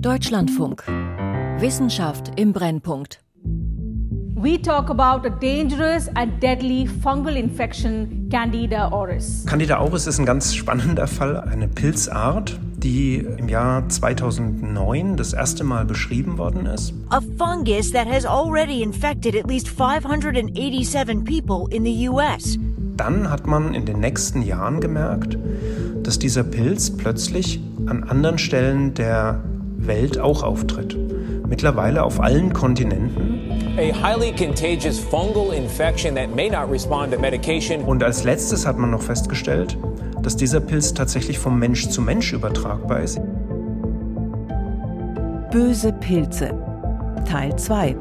Deutschlandfunk. Wissenschaft im Brennpunkt. We talk about a dangerous and deadly fungal infection, Candida auris. Candida auris ist ein ganz spannender Fall, eine Pilzart, die im Jahr 2009 das erste Mal beschrieben worden ist. A fungus that has already infected at least 587 people in the US. Dann hat man in den nächsten Jahren gemerkt, dass dieser Pilz plötzlich an anderen Stellen der Welt auch auftritt. Mittlerweile auf allen Kontinenten a highly contagious fungal infection that may not respond to medication. Und als letztes hat man noch festgestellt, dass dieser Pilz tatsächlich vom Mensch zu Mensch übertragbar ist. Böse Pilze. Teil 2.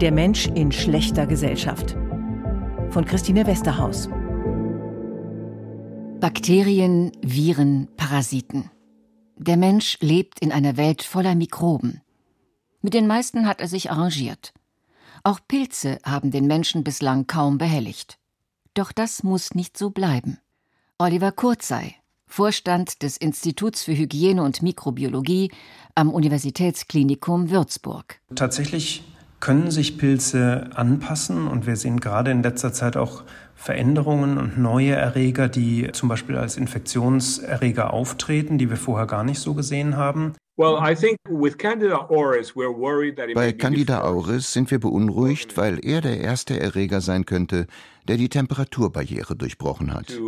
Der Mensch in schlechter Gesellschaft. Von Christine Westerhaus. Bakterien, Viren, Parasiten. Der Mensch lebt in einer Welt voller Mikroben. Mit den meisten hat er sich arrangiert. Auch Pilze haben den Menschen bislang kaum behelligt. Doch das muss nicht so bleiben. Oliver Kurzei, Vorstand des Instituts für Hygiene und Mikrobiologie am Universitätsklinikum Würzburg. Tatsächlich können sich Pilze anpassen und wir sehen gerade in letzter Zeit auch Veränderungen und neue Erreger, die zum Beispiel als Infektionserreger auftreten, die wir vorher gar nicht so gesehen haben. Bei Candida auris sind wir beunruhigt, weil er der erste Erreger sein könnte, der die Temperaturbarriere durchbrochen hat.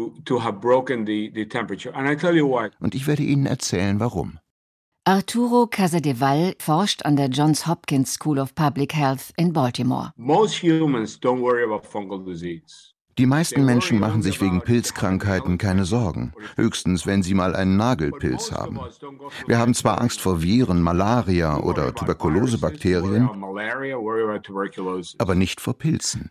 Und ich werde Ihnen erzählen, warum. Arturo Casadeval forscht an der Johns Hopkins School of Public Health in Baltimore. Die meisten Menschen machen sich wegen Pilzkrankheiten keine Sorgen, höchstens wenn sie mal einen Nagelpilz haben. Wir haben zwar Angst vor Viren, Malaria oder Tuberkulosebakterien, aber nicht vor Pilzen.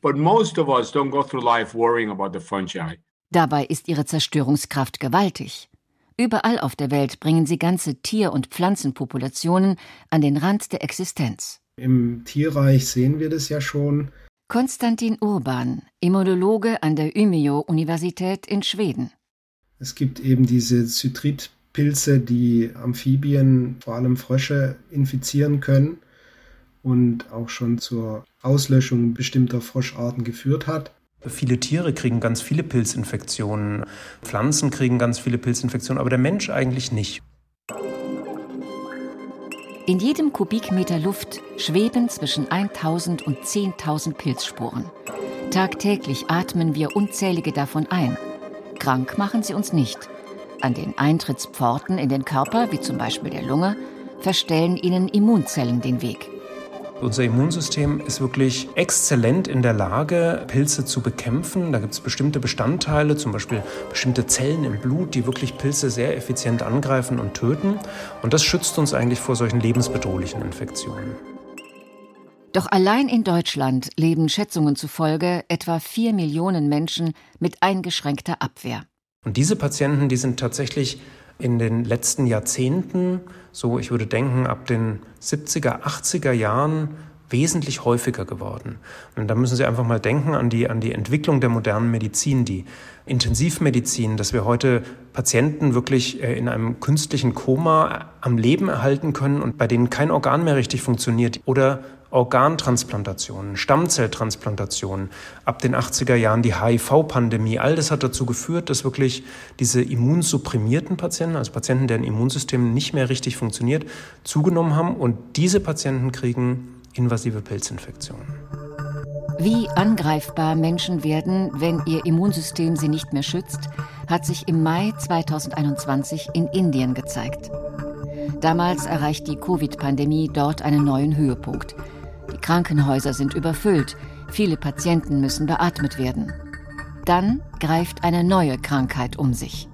Dabei ist ihre Zerstörungskraft gewaltig. Überall auf der Welt bringen sie ganze Tier- und Pflanzenpopulationen an den Rand der Existenz. Im Tierreich sehen wir das ja schon. Konstantin Urban, Immunologe an der Umeå-Universität in Schweden. Es gibt eben diese Zytritpilze, die Amphibien, vor allem Frösche, infizieren können und auch schon zur Auslöschung bestimmter Froscharten geführt hat. Viele Tiere kriegen ganz viele Pilzinfektionen, Pflanzen kriegen ganz viele Pilzinfektionen, aber der Mensch eigentlich nicht. In jedem Kubikmeter Luft schweben zwischen 1000 und 10.000 Pilzsporen. Tagtäglich atmen wir unzählige davon ein. Krank machen sie uns nicht. An den Eintrittspforten in den Körper, wie zum Beispiel der Lunge, verstellen ihnen Immunzellen den Weg. Unser Immunsystem ist wirklich exzellent in der Lage, Pilze zu bekämpfen. Da gibt es bestimmte Bestandteile, zum Beispiel bestimmte Zellen im Blut, die wirklich Pilze sehr effizient angreifen und töten. Und das schützt uns eigentlich vor solchen lebensbedrohlichen Infektionen. Doch allein in Deutschland leben Schätzungen zufolge etwa vier Millionen Menschen mit eingeschränkter Abwehr. Und diese Patienten, die sind tatsächlich in den letzten Jahrzehnten, so ich würde denken ab den 70er, 80er Jahren, wesentlich häufiger geworden. Und da müssen Sie einfach mal denken an die, an die Entwicklung der modernen Medizin, die Intensivmedizin, dass wir heute Patienten wirklich äh, in einem künstlichen Koma am Leben erhalten können und bei denen kein Organ mehr richtig funktioniert oder Organtransplantationen, Stammzelltransplantationen, ab den 80er Jahren die HIV-Pandemie, all das hat dazu geführt, dass wirklich diese immunsupprimierten Patienten, also Patienten, deren Immunsystem nicht mehr richtig funktioniert, zugenommen haben und diese Patienten kriegen invasive Pilzinfektionen. Wie angreifbar Menschen werden, wenn ihr Immunsystem sie nicht mehr schützt, hat sich im Mai 2021 in Indien gezeigt. Damals erreicht die Covid-Pandemie dort einen neuen Höhepunkt. Die Krankenhäuser sind überfüllt, viele Patienten müssen beatmet werden. Dann greift eine neue Krankheit um sich.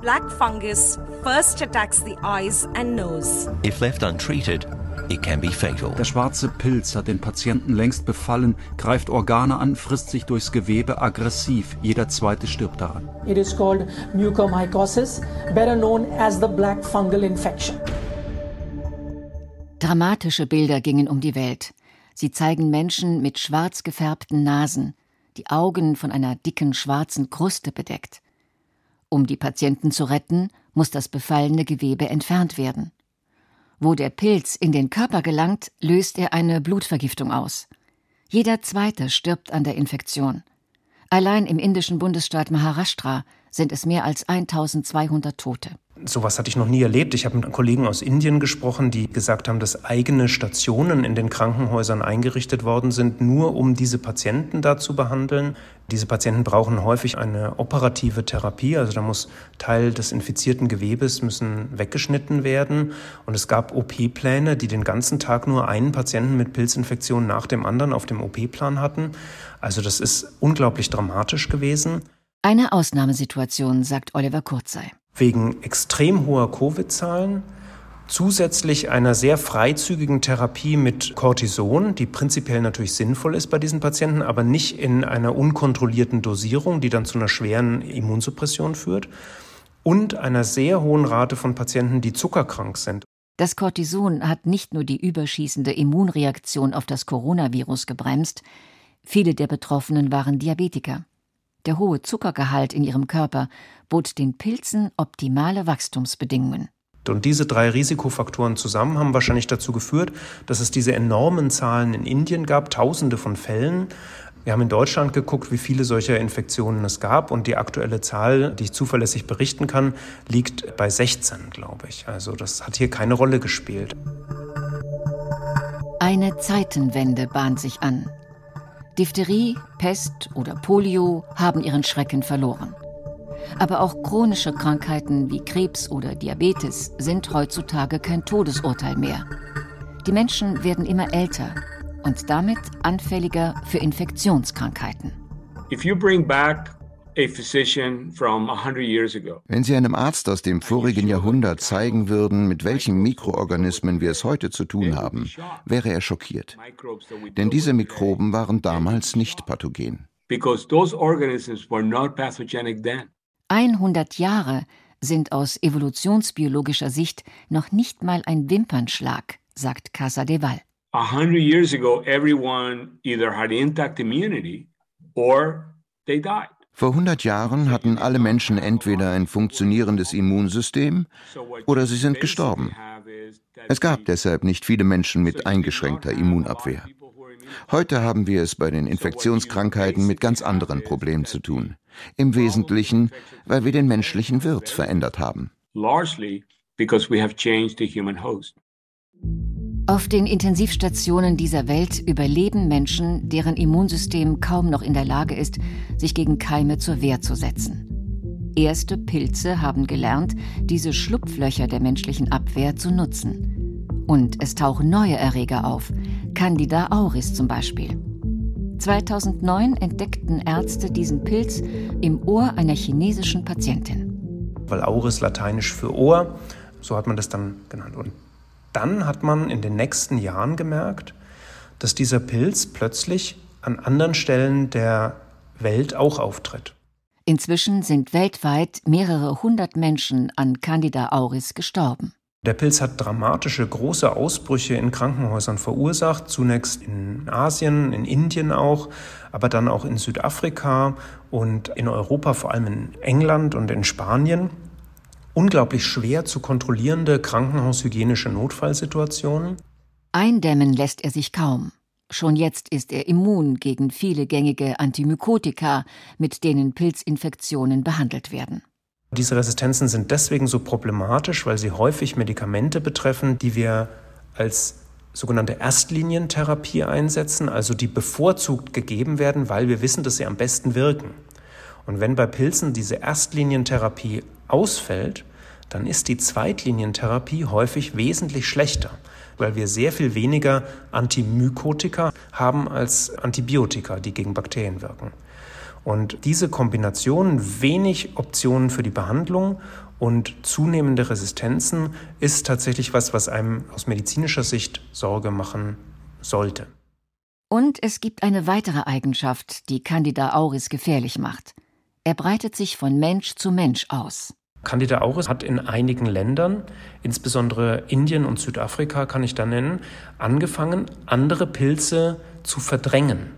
Black fungus first attacks the eyes and nose. If left untreated, It can be fatal. Der schwarze Pilz hat den Patienten längst befallen, greift Organe an, frisst sich durchs Gewebe aggressiv. Jeder zweite stirbt daran. It is called mucormycosis, better known as the black fungal infection. Dramatische Bilder gingen um die Welt. Sie zeigen Menschen mit schwarz gefärbten Nasen, die Augen von einer dicken schwarzen Kruste bedeckt. Um die Patienten zu retten, muss das befallene Gewebe entfernt werden. Wo der Pilz in den Körper gelangt, löst er eine Blutvergiftung aus. Jeder Zweite stirbt an der Infektion. Allein im indischen Bundesstaat Maharashtra sind es mehr als 1200 Tote. Sowas hatte ich noch nie erlebt. Ich habe mit Kollegen aus Indien gesprochen, die gesagt haben, dass eigene Stationen in den Krankenhäusern eingerichtet worden sind, nur um diese Patienten da zu behandeln. Diese Patienten brauchen häufig eine operative Therapie, also da muss Teil des infizierten Gewebes müssen weggeschnitten werden. Und es gab OP-Pläne, die den ganzen Tag nur einen Patienten mit Pilzinfektion nach dem anderen auf dem OP-Plan hatten. Also das ist unglaublich dramatisch gewesen. Eine Ausnahmesituation, sagt Oliver Kurzei. Wegen extrem hoher Covid-Zahlen, zusätzlich einer sehr freizügigen Therapie mit Cortison, die prinzipiell natürlich sinnvoll ist bei diesen Patienten, aber nicht in einer unkontrollierten Dosierung, die dann zu einer schweren Immunsuppression führt, und einer sehr hohen Rate von Patienten, die zuckerkrank sind. Das Cortison hat nicht nur die überschießende Immunreaktion auf das Coronavirus gebremst, viele der Betroffenen waren Diabetiker. Der hohe Zuckergehalt in ihrem Körper bot den Pilzen optimale Wachstumsbedingungen. Und diese drei Risikofaktoren zusammen haben wahrscheinlich dazu geführt, dass es diese enormen Zahlen in Indien gab, Tausende von Fällen. Wir haben in Deutschland geguckt, wie viele solcher Infektionen es gab und die aktuelle Zahl, die ich zuverlässig berichten kann, liegt bei 16, glaube ich. Also das hat hier keine Rolle gespielt. Eine Zeitenwende bahnt sich an. Diphtherie, Pest oder Polio haben ihren Schrecken verloren. Aber auch chronische Krankheiten wie Krebs oder Diabetes sind heutzutage kein Todesurteil mehr. Die Menschen werden immer älter und damit anfälliger für Infektionskrankheiten. If you bring back wenn Sie einem Arzt aus dem vorigen Jahrhundert zeigen würden, mit welchen Mikroorganismen wir es heute zu tun haben, wäre er schockiert. Denn diese Mikroben waren damals nicht pathogen. 100 Jahre sind aus evolutionsbiologischer Sicht noch nicht mal ein Wimpernschlag, sagt Casa de Val. 100 years ago everyone either had intact immunity or they died. Vor 100 Jahren hatten alle Menschen entweder ein funktionierendes Immunsystem oder sie sind gestorben. Es gab deshalb nicht viele Menschen mit eingeschränkter Immunabwehr. Heute haben wir es bei den Infektionskrankheiten mit ganz anderen Problemen zu tun. Im Wesentlichen, weil wir den menschlichen Wirt verändert haben. Largely because we have changed the human host. Auf den Intensivstationen dieser Welt überleben Menschen, deren Immunsystem kaum noch in der Lage ist, sich gegen Keime zur Wehr zu setzen. Erste Pilze haben gelernt, diese Schlupflöcher der menschlichen Abwehr zu nutzen. Und es tauchen neue Erreger auf, Candida auris zum Beispiel. 2009 entdeckten Ärzte diesen Pilz im Ohr einer chinesischen Patientin. Weil auris lateinisch für Ohr, so hat man das dann genannt. Und dann hat man in den nächsten Jahren gemerkt, dass dieser Pilz plötzlich an anderen Stellen der Welt auch auftritt. Inzwischen sind weltweit mehrere hundert Menschen an Candida auris gestorben. Der Pilz hat dramatische große Ausbrüche in Krankenhäusern verursacht, zunächst in Asien, in Indien auch, aber dann auch in Südafrika und in Europa, vor allem in England und in Spanien unglaublich schwer zu kontrollierende krankenhaushygienische Notfallsituationen. Eindämmen lässt er sich kaum. Schon jetzt ist er immun gegen viele gängige Antimykotika, mit denen Pilzinfektionen behandelt werden. Diese Resistenzen sind deswegen so problematisch, weil sie häufig Medikamente betreffen, die wir als sogenannte Erstlinientherapie einsetzen, also die bevorzugt gegeben werden, weil wir wissen, dass sie am besten wirken. Und wenn bei Pilzen diese Erstlinientherapie ausfällt, dann ist die Zweitlinientherapie häufig wesentlich schlechter, weil wir sehr viel weniger Antimykotika haben als Antibiotika, die gegen Bakterien wirken. Und diese Kombination wenig Optionen für die Behandlung und zunehmende Resistenzen ist tatsächlich was, was einem aus medizinischer Sicht Sorge machen sollte. Und es gibt eine weitere Eigenschaft, die Candida auris gefährlich macht. Er breitet sich von Mensch zu Mensch aus. Candida auris hat in einigen Ländern, insbesondere Indien und Südafrika kann ich da nennen, angefangen, andere Pilze zu verdrängen.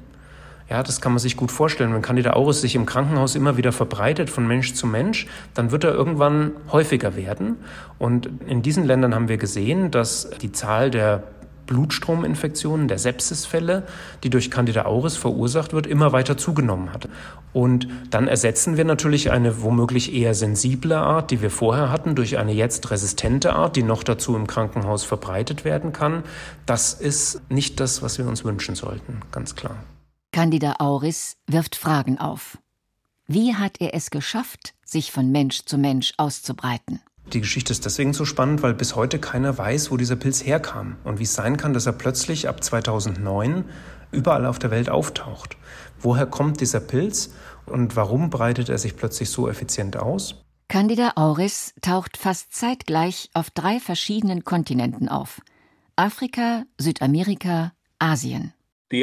Ja, das kann man sich gut vorstellen. Wenn Candida auris sich im Krankenhaus immer wieder verbreitet von Mensch zu Mensch, dann wird er irgendwann häufiger werden. Und in diesen Ländern haben wir gesehen, dass die Zahl der Blutstrominfektionen, der Sepsisfälle, die durch Candida auris verursacht wird, immer weiter zugenommen hat. Und dann ersetzen wir natürlich eine womöglich eher sensible Art, die wir vorher hatten, durch eine jetzt resistente Art, die noch dazu im Krankenhaus verbreitet werden kann. Das ist nicht das, was wir uns wünschen sollten, ganz klar. Candida auris wirft Fragen auf. Wie hat er es geschafft, sich von Mensch zu Mensch auszubreiten? Die Geschichte ist deswegen so spannend, weil bis heute keiner weiß, wo dieser Pilz herkam und wie es sein kann, dass er plötzlich ab 2009 überall auf der Welt auftaucht. Woher kommt dieser Pilz und warum breitet er sich plötzlich so effizient aus? Candida auris taucht fast zeitgleich auf drei verschiedenen Kontinenten auf. Afrika, Südamerika, Asien. Die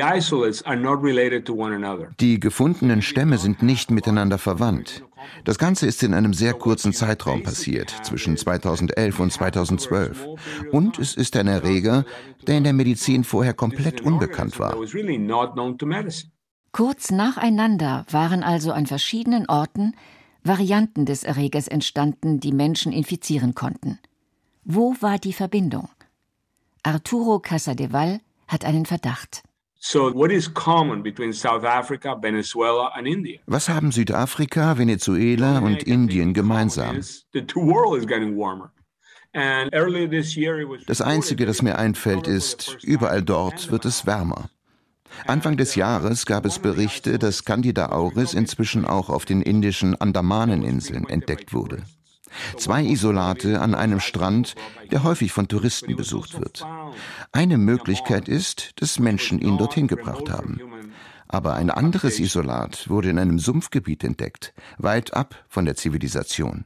gefundenen Stämme sind nicht miteinander verwandt. Das Ganze ist in einem sehr kurzen Zeitraum passiert, zwischen 2011 und 2012. Und es ist ein Erreger, der in der Medizin vorher komplett unbekannt war. Kurz nacheinander waren also an verschiedenen Orten Varianten des Erregers entstanden, die Menschen infizieren konnten. Wo war die Verbindung? Arturo Casadeval hat einen Verdacht. Was haben Südafrika, Venezuela und Indien gemeinsam? Das Einzige, das mir einfällt, ist, überall dort wird es wärmer. Anfang des Jahres gab es Berichte, dass Candida auris inzwischen auch auf den indischen Andamaneninseln entdeckt wurde. Zwei Isolate an einem Strand, der häufig von Touristen besucht wird. Eine Möglichkeit ist, dass Menschen ihn dorthin gebracht haben. Aber ein anderes Isolat wurde in einem Sumpfgebiet entdeckt, weit ab von der Zivilisation.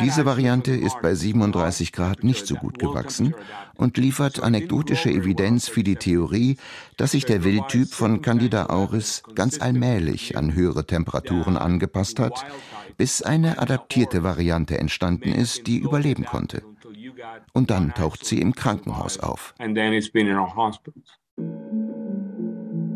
Diese Variante ist bei 37 Grad nicht so gut gewachsen und liefert anekdotische Evidenz für die Theorie, dass sich der Wildtyp von Candida auris ganz allmählich an höhere Temperaturen angepasst hat, bis eine adaptierte Variante entstanden ist, die überleben konnte. Und dann taucht sie im Krankenhaus auf.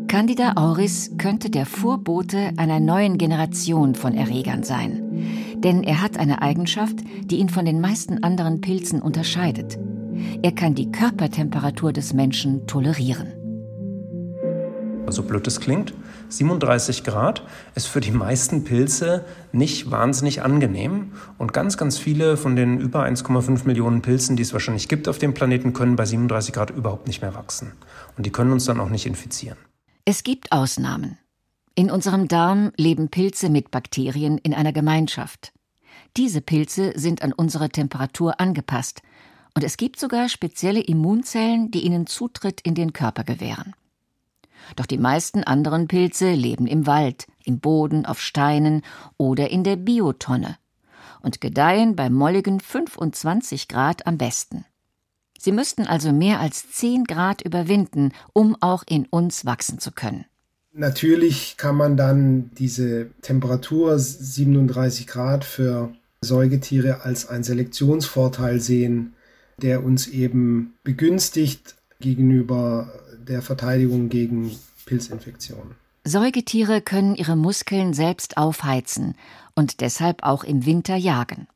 Candida auris könnte der Vorbote einer neuen Generation von Erregern sein. Denn er hat eine Eigenschaft, die ihn von den meisten anderen Pilzen unterscheidet. Er kann die Körpertemperatur des Menschen tolerieren. So blöd es klingt, 37 Grad ist für die meisten Pilze nicht wahnsinnig angenehm. Und ganz, ganz viele von den über 1,5 Millionen Pilzen, die es wahrscheinlich gibt auf dem Planeten, können bei 37 Grad überhaupt nicht mehr wachsen. Und die können uns dann auch nicht infizieren. Es gibt Ausnahmen. In unserem Darm leben Pilze mit Bakterien in einer Gemeinschaft. Diese Pilze sind an unsere Temperatur angepasst. Und es gibt sogar spezielle Immunzellen, die ihnen Zutritt in den Körper gewähren. Doch die meisten anderen Pilze leben im Wald, im Boden, auf Steinen oder in der Biotonne und gedeihen bei molligen 25 Grad am besten. Sie müssten also mehr als 10 Grad überwinden, um auch in uns wachsen zu können. Natürlich kann man dann diese Temperatur 37 Grad für Säugetiere als einen Selektionsvorteil sehen, der uns eben begünstigt gegenüber der Verteidigung gegen Pilzinfektionen. Säugetiere können ihre Muskeln selbst aufheizen und deshalb auch im Winter jagen.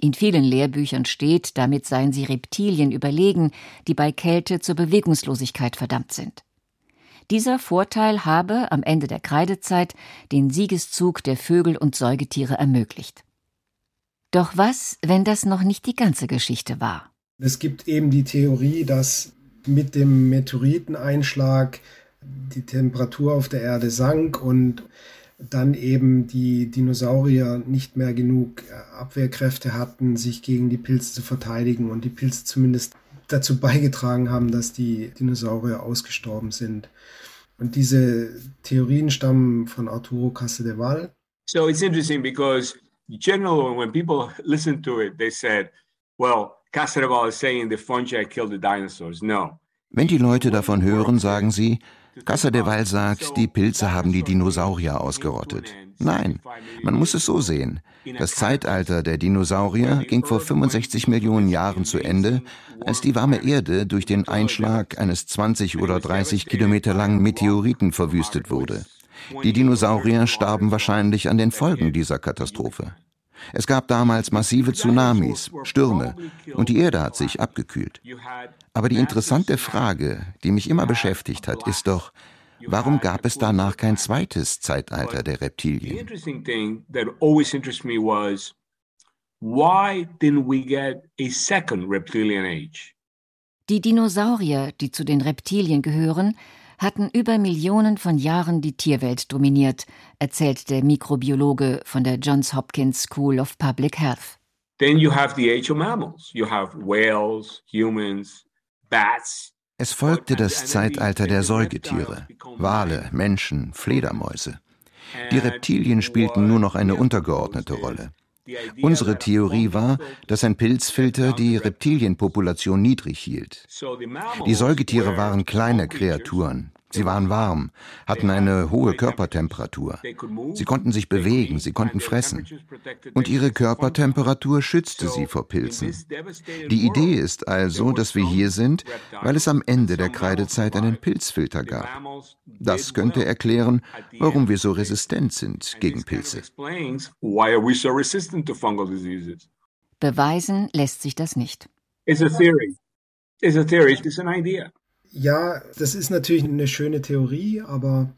In vielen Lehrbüchern steht, damit seien sie Reptilien überlegen, die bei Kälte zur Bewegungslosigkeit verdammt sind. Dieser Vorteil habe am Ende der Kreidezeit den Siegeszug der Vögel und Säugetiere ermöglicht. Doch was, wenn das noch nicht die ganze Geschichte war? Es gibt eben die Theorie, dass mit dem Meteoriteneinschlag die Temperatur auf der Erde sank und dann eben die Dinosaurier nicht mehr genug Abwehrkräfte hatten, sich gegen die Pilze zu verteidigen und die Pilze zumindest dazu beigetragen haben, dass die Dinosaurier ausgestorben sind. Und diese Theorien stammen von Arturo Casadeval. So it's interesting because generally when people listen to it, they said, well, Wenn die Leute davon hören, sagen sie, Casa de Val sagt, die Pilze haben die Dinosaurier ausgerottet. Nein, man muss es so sehen. Das Zeitalter der Dinosaurier ging vor 65 Millionen Jahren zu Ende, als die warme Erde durch den Einschlag eines 20 oder 30 Kilometer langen Meteoriten verwüstet wurde. Die Dinosaurier starben wahrscheinlich an den Folgen dieser Katastrophe. Es gab damals massive Tsunamis, Stürme und die Erde hat sich abgekühlt. Aber die interessante Frage, die mich immer beschäftigt hat, ist doch, warum gab es danach kein zweites Zeitalter der Reptilien? Die Dinosaurier, die zu den Reptilien gehören, hatten über Millionen von Jahren die Tierwelt dominiert, erzählt der Mikrobiologe von der Johns Hopkins School of Public Health. Then you have the age of mammals. You have whales, humans, bats. Es folgte das Zeitalter der Säugetiere, Wale, Menschen, Fledermäuse. Die Reptilien spielten nur noch eine untergeordnete Rolle. Unsere Theorie war, dass ein Pilzfilter die Reptilienpopulation niedrig hielt. Die Säugetiere waren kleine Kreaturen, Sie waren warm, hatten eine hohe Körpertemperatur. Sie konnten sich bewegen, sie konnten fressen. Und ihre Körpertemperatur schützte sie vor Pilzen. Die Idee ist also, dass wir hier sind, weil es am Ende der Kreidezeit einen Pilzfilter gab. Das könnte erklären, warum wir so resistent sind gegen Pilze. Beweisen lässt sich das nicht. It's a theory. It's a theory. It's an idea. Ja, das ist natürlich eine schöne Theorie, aber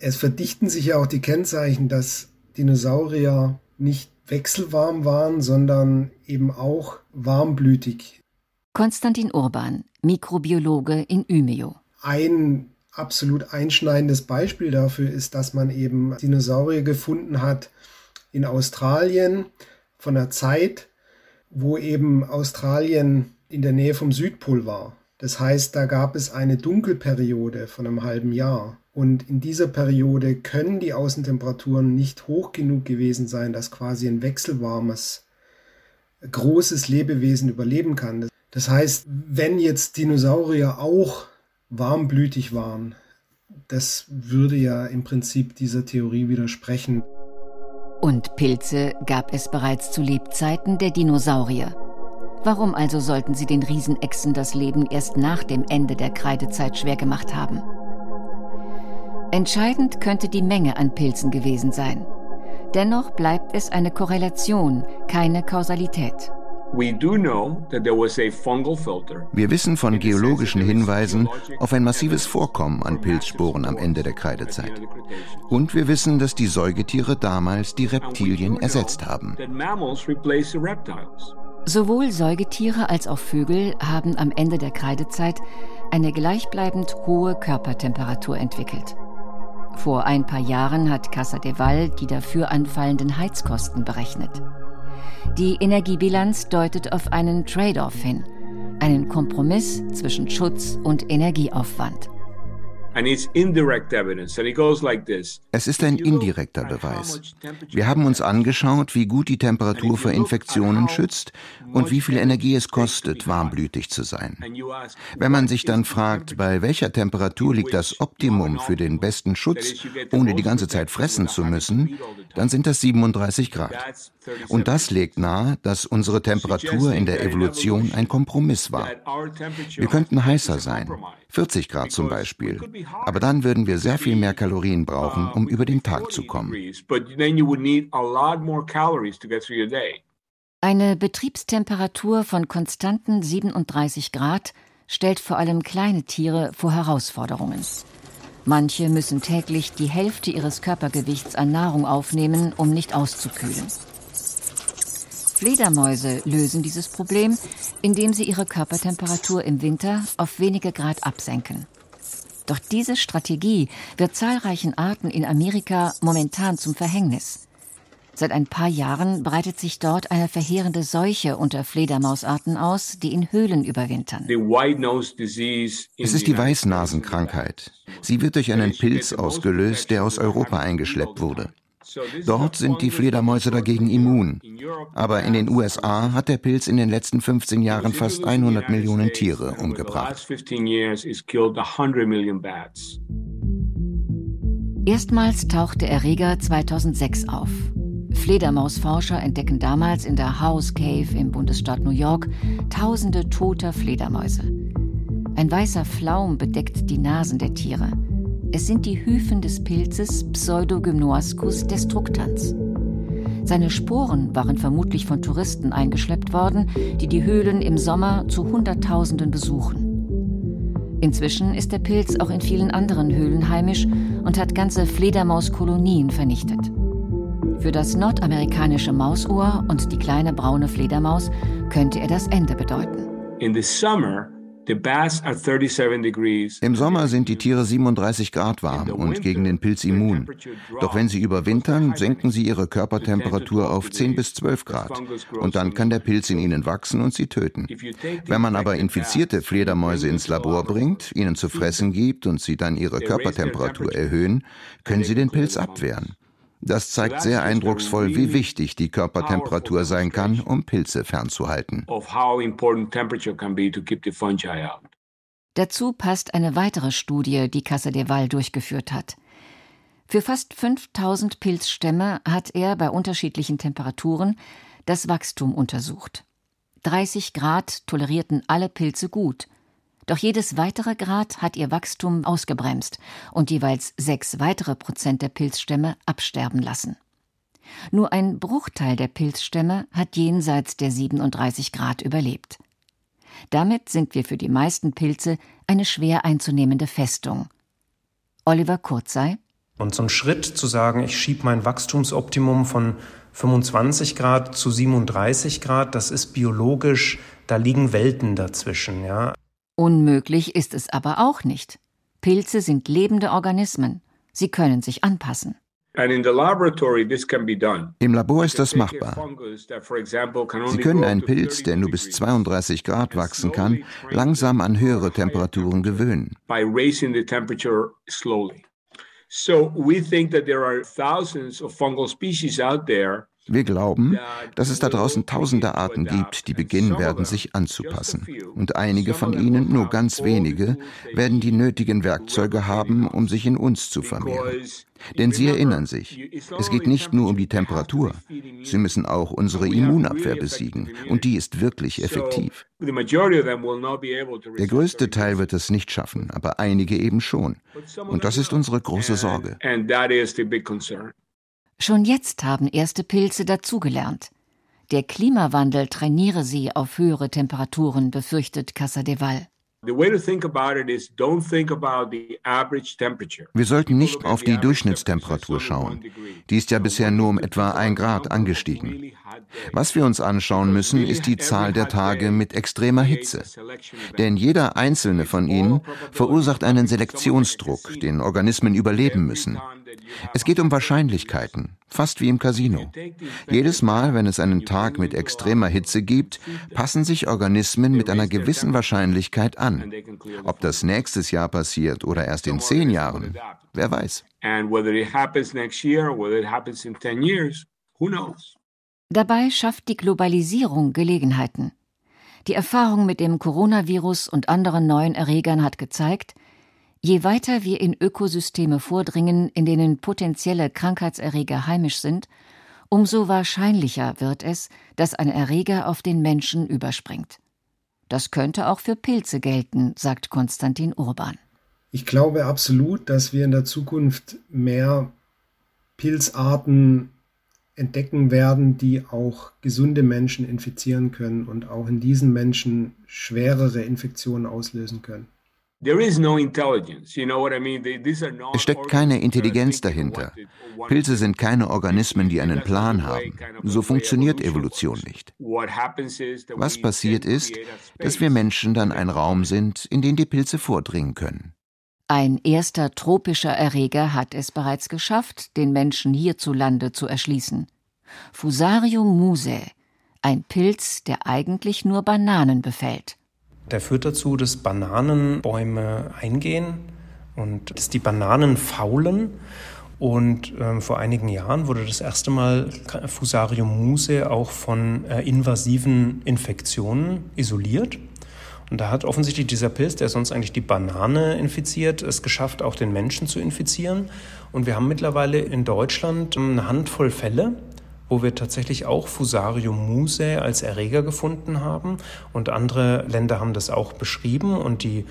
es verdichten sich ja auch die Kennzeichen, dass Dinosaurier nicht wechselwarm waren, sondern eben auch warmblütig. Konstantin Urban, Mikrobiologe in Umeå. Ein absolut einschneidendes Beispiel dafür ist, dass man eben Dinosaurier gefunden hat in Australien von der Zeit, wo eben Australien in der Nähe vom Südpol war. Das heißt, da gab es eine Dunkelperiode von einem halben Jahr. Und in dieser Periode können die Außentemperaturen nicht hoch genug gewesen sein, dass quasi ein wechselwarmes, großes Lebewesen überleben kann. Das heißt, wenn jetzt Dinosaurier auch warmblütig waren, das würde ja im Prinzip dieser Theorie widersprechen. Und Pilze gab es bereits zu Lebzeiten der Dinosaurier. Warum also sollten sie den Riesenechsen das Leben erst nach dem Ende der Kreidezeit schwer gemacht haben? Entscheidend könnte die Menge an Pilzen gewesen sein. Dennoch bleibt es eine Korrelation, keine Kausalität. Wir wissen von geologischen Hinweisen auf ein massives Vorkommen an Pilzsporen am Ende der Kreidezeit. Und wir wissen, dass die Säugetiere damals die Reptilien ersetzt haben. Sowohl Säugetiere als auch Vögel haben am Ende der Kreidezeit eine gleichbleibend hohe Körpertemperatur entwickelt. Vor ein paar Jahren hat Casa de Val die dafür anfallenden Heizkosten berechnet. Die Energiebilanz deutet auf einen Trade-off hin, einen Kompromiss zwischen Schutz und Energieaufwand. Es ist ein indirekter Beweis. Wir haben uns angeschaut, wie gut die Temperatur vor Infektionen schützt und wie viel Energie es kostet, warmblütig zu sein. Wenn man sich dann fragt, bei welcher Temperatur liegt das Optimum für den besten Schutz, ohne die ganze Zeit fressen zu müssen, dann sind das 37 Grad. Und das legt nahe, dass unsere Temperatur in der Evolution ein Kompromiss war. Wir könnten heißer sein, 40 Grad zum Beispiel, aber dann würden wir sehr viel mehr Kalorien brauchen, um über den Tag zu kommen. Eine Betriebstemperatur von konstanten 37 Grad stellt vor allem kleine Tiere vor Herausforderungen. Manche müssen täglich die Hälfte ihres Körpergewichts an Nahrung aufnehmen, um nicht auszukühlen. Fledermäuse lösen dieses Problem, indem sie ihre Körpertemperatur im Winter auf wenige Grad absenken. Doch diese Strategie wird zahlreichen Arten in Amerika momentan zum Verhängnis. Seit ein paar Jahren breitet sich dort eine verheerende Seuche unter Fledermausarten aus, die in Höhlen überwintern. Es ist die Weißnasenkrankheit. Sie wird durch einen Pilz ausgelöst, der aus Europa eingeschleppt wurde. Dort sind die Fledermäuse dagegen immun. Aber in den USA hat der Pilz in den letzten 15 Jahren fast 100 Millionen Tiere umgebracht. Erstmals taucht der Erreger 2006 auf. Fledermausforscher entdecken damals in der House Cave im Bundesstaat New York tausende toter Fledermäuse. Ein weißer Flaum bedeckt die Nasen der Tiere. Es sind die Hyphen des Pilzes Pseudogymnoascus destructans. Seine Sporen waren vermutlich von Touristen eingeschleppt worden, die die Höhlen im Sommer zu Hunderttausenden besuchen. Inzwischen ist der Pilz auch in vielen anderen Höhlen heimisch und hat ganze Fledermauskolonien vernichtet. Für das nordamerikanische Mausohr und die kleine braune Fledermaus könnte er das Ende bedeuten. In the summer im Sommer sind die Tiere 37 Grad warm und gegen den Pilz immun. Doch wenn sie überwintern, senken sie ihre Körpertemperatur auf 10 bis 12 Grad. Und dann kann der Pilz in ihnen wachsen und sie töten. Wenn man aber infizierte Fledermäuse ins Labor bringt, ihnen zu fressen gibt und sie dann ihre Körpertemperatur erhöhen, können sie den Pilz abwehren. Das zeigt sehr eindrucksvoll, wie wichtig die Körpertemperatur sein kann, um Pilze fernzuhalten. Dazu passt eine weitere Studie, die Casa de Val durchgeführt hat. Für fast 5000 Pilzstämme hat er bei unterschiedlichen Temperaturen das Wachstum untersucht. 30 Grad tolerierten alle Pilze gut – doch jedes weitere Grad hat ihr Wachstum ausgebremst und jeweils sechs weitere Prozent der Pilzstämme absterben lassen. Nur ein Bruchteil der Pilzstämme hat jenseits der 37 Grad überlebt. Damit sind wir für die meisten Pilze eine schwer einzunehmende Festung. Oliver Kurzei. Und so ein Schritt zu sagen, ich schiebe mein Wachstumsoptimum von 25 Grad zu 37 Grad, das ist biologisch, da liegen Welten dazwischen, ja. Unmöglich ist es aber auch nicht. Pilze sind lebende Organismen. Sie können sich anpassen. Im Labor ist das machbar. Sie können einen Pilz, der nur bis 32 Grad wachsen kann, langsam an höhere Temperaturen gewöhnen. So we think that there are thousands of fungal species out there wir glauben, dass es da draußen tausende Arten gibt, die beginnen werden, sich anzupassen. Und einige von ihnen, nur ganz wenige, werden die nötigen Werkzeuge haben, um sich in uns zu vermehren. Denn Sie erinnern sich, es geht nicht nur um die Temperatur, Sie müssen auch unsere Immunabwehr besiegen, und die ist wirklich effektiv. Der größte Teil wird es nicht schaffen, aber einige eben schon. Und das ist unsere große Sorge. Schon jetzt haben erste Pilze dazugelernt. Der Klimawandel trainiere sie auf höhere Temperaturen, befürchtet Casa de Val. Wir sollten nicht auf die Durchschnittstemperatur schauen. Die ist ja bisher nur um etwa ein Grad angestiegen. Was wir uns anschauen müssen, ist die Zahl der Tage mit extremer Hitze. Denn jeder einzelne von ihnen verursacht einen Selektionsdruck, den Organismen überleben müssen. Es geht um Wahrscheinlichkeiten, fast wie im Casino. Jedes Mal, wenn es einen Tag mit extremer Hitze gibt, passen sich Organismen mit einer gewissen Wahrscheinlichkeit an. Ob das nächstes Jahr passiert oder erst in zehn Jahren, wer weiß. Dabei schafft die Globalisierung Gelegenheiten. Die Erfahrung mit dem Coronavirus und anderen neuen Erregern hat gezeigt, Je weiter wir in Ökosysteme vordringen, in denen potenzielle Krankheitserreger heimisch sind, umso wahrscheinlicher wird es, dass ein Erreger auf den Menschen überspringt. Das könnte auch für Pilze gelten, sagt Konstantin Urban. Ich glaube absolut, dass wir in der Zukunft mehr Pilzarten entdecken werden, die auch gesunde Menschen infizieren können und auch in diesen Menschen schwerere Infektionen auslösen können. Es steckt keine Intelligenz dahinter. Pilze sind keine Organismen, die einen Plan haben. So funktioniert Evolution nicht. Was passiert ist, dass wir Menschen dann ein Raum sind, in den die Pilze vordringen können. Ein erster tropischer Erreger hat es bereits geschafft, den Menschen hierzulande zu erschließen. Fusarium musae, ein Pilz, der eigentlich nur Bananen befällt. Der führt dazu, dass Bananenbäume eingehen und dass die Bananen faulen Und ähm, vor einigen Jahren wurde das erste Mal Fusarium muse auch von äh, invasiven Infektionen isoliert. Und da hat offensichtlich dieser Pilz, der sonst eigentlich die Banane infiziert, es geschafft, auch den Menschen zu infizieren. Und wir haben mittlerweile in Deutschland eine Handvoll Fälle, wo wir tatsächlich auch Fusarium muse als Erreger gefunden haben. Und andere Länder haben das auch beschrieben. Und die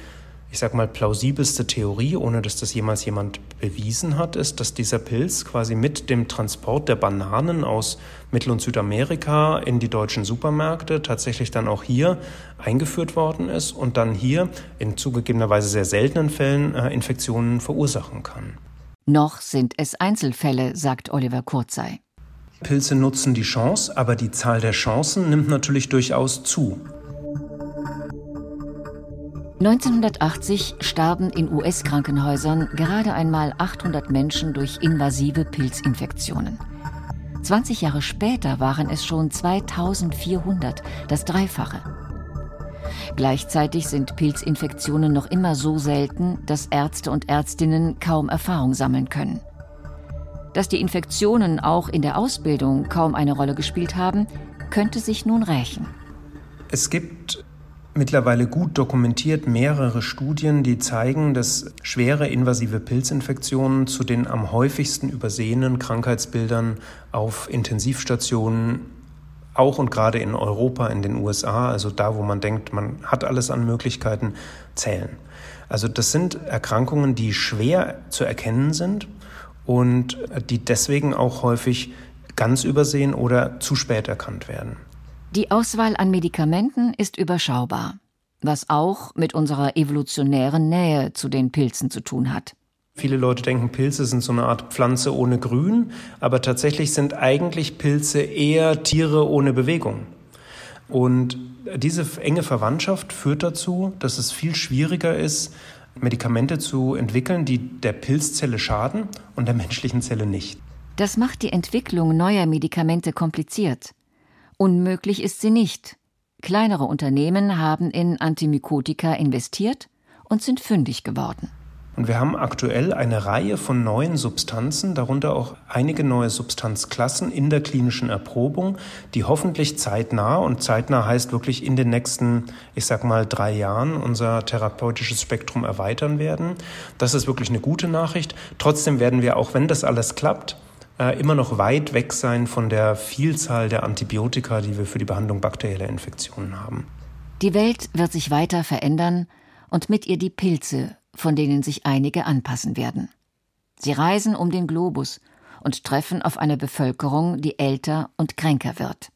ich sag mal, plausibelste Theorie, ohne dass das jemals jemand bewiesen hat, ist, dass dieser Pilz quasi mit dem Transport der Bananen aus Mittel- und Südamerika in die deutschen Supermärkte tatsächlich dann auch hier eingeführt worden ist und dann hier in zugegebenerweise sehr seltenen Fällen äh, Infektionen verursachen kann. Noch sind es Einzelfälle, sagt Oliver Kurzei. Pilze nutzen die Chance, aber die Zahl der Chancen nimmt natürlich durchaus zu. 1980 starben in US-Krankenhäusern gerade einmal 800 Menschen durch invasive Pilzinfektionen. 20 Jahre später waren es schon 2400, das Dreifache. Gleichzeitig sind Pilzinfektionen noch immer so selten, dass Ärzte und Ärztinnen kaum Erfahrung sammeln können. Dass die Infektionen auch in der Ausbildung kaum eine Rolle gespielt haben, könnte sich nun rächen. Es gibt mittlerweile gut dokumentiert mehrere Studien, die zeigen, dass schwere invasive Pilzinfektionen zu den am häufigsten übersehenen Krankheitsbildern auf Intensivstationen auch und gerade in Europa, in den USA, also da, wo man denkt, man hat alles an Möglichkeiten, zählen. Also das sind Erkrankungen, die schwer zu erkennen sind und die deswegen auch häufig ganz übersehen oder zu spät erkannt werden. Die Auswahl an Medikamenten ist überschaubar, was auch mit unserer evolutionären Nähe zu den Pilzen zu tun hat. Viele Leute denken, Pilze sind so eine Art Pflanze ohne Grün, aber tatsächlich sind eigentlich Pilze eher Tiere ohne Bewegung. Und diese enge Verwandtschaft führt dazu, dass es viel schwieriger ist, Medikamente zu entwickeln, die der Pilzzelle schaden und der menschlichen Zelle nicht. Das macht die Entwicklung neuer Medikamente kompliziert. Unmöglich ist sie nicht. Kleinere Unternehmen haben in Antimykotika investiert und sind fündig geworden. Und wir haben aktuell eine Reihe von neuen Substanzen, darunter auch einige neue Substanzklassen in der klinischen Erprobung, die hoffentlich zeitnah, und zeitnah heißt wirklich in den nächsten, ich sag mal, drei Jahren unser therapeutisches Spektrum erweitern werden. Das ist wirklich eine gute Nachricht. Trotzdem werden wir, auch wenn das alles klappt, äh, immer noch weit weg sein von der Vielzahl der Antibiotika, die wir für die Behandlung bakterieller Infektionen haben. Die Welt wird sich weiter verändern und mit ihr die Pilze, von denen sich einige anpassen werden. Sie reisen um den Globus und treffen auf eine Bevölkerung, die älter und kränker wird.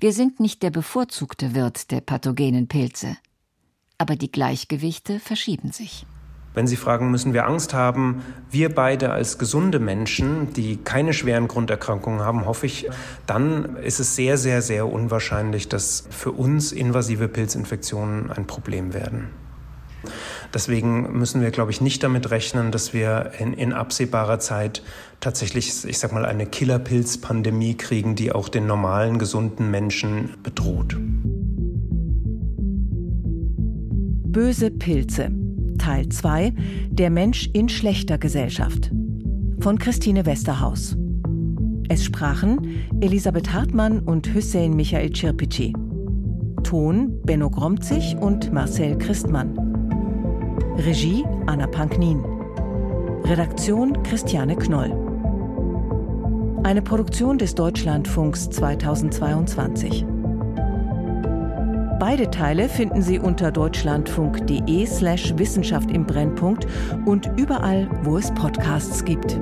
Wir sind nicht der bevorzugte Wirt der pathogenen Pilze, aber die Gleichgewichte verschieben sich. Wenn Sie fragen, müssen wir Angst haben, wir beide als gesunde Menschen, die keine schweren Grunderkrankungen haben, hoffe ich, dann ist es sehr, sehr, sehr unwahrscheinlich, dass für uns invasive Pilzinfektionen ein Problem werden. Deswegen müssen wir, glaube ich, nicht damit rechnen, dass wir in, in absehbarer Zeit tatsächlich, ich sag mal, eine Killerpilzpandemie kriegen, die auch den normalen, gesunden Menschen bedroht. Böse Pilze. Teil 2 Der Mensch in schlechter Gesellschaft von Christine Westerhaus. Es sprachen Elisabeth Hartmann und Hüseyin Michael Cirpici. Ton Benno Gromzig und Marcel Christmann. Regie Anna Panknin. Redaktion Christiane Knoll. Eine Produktion des Deutschlandfunks 2022. Beide Teile finden Sie unter deutschlandfunk.de slash Wissenschaft im Brennpunkt und überall, wo es Podcasts gibt.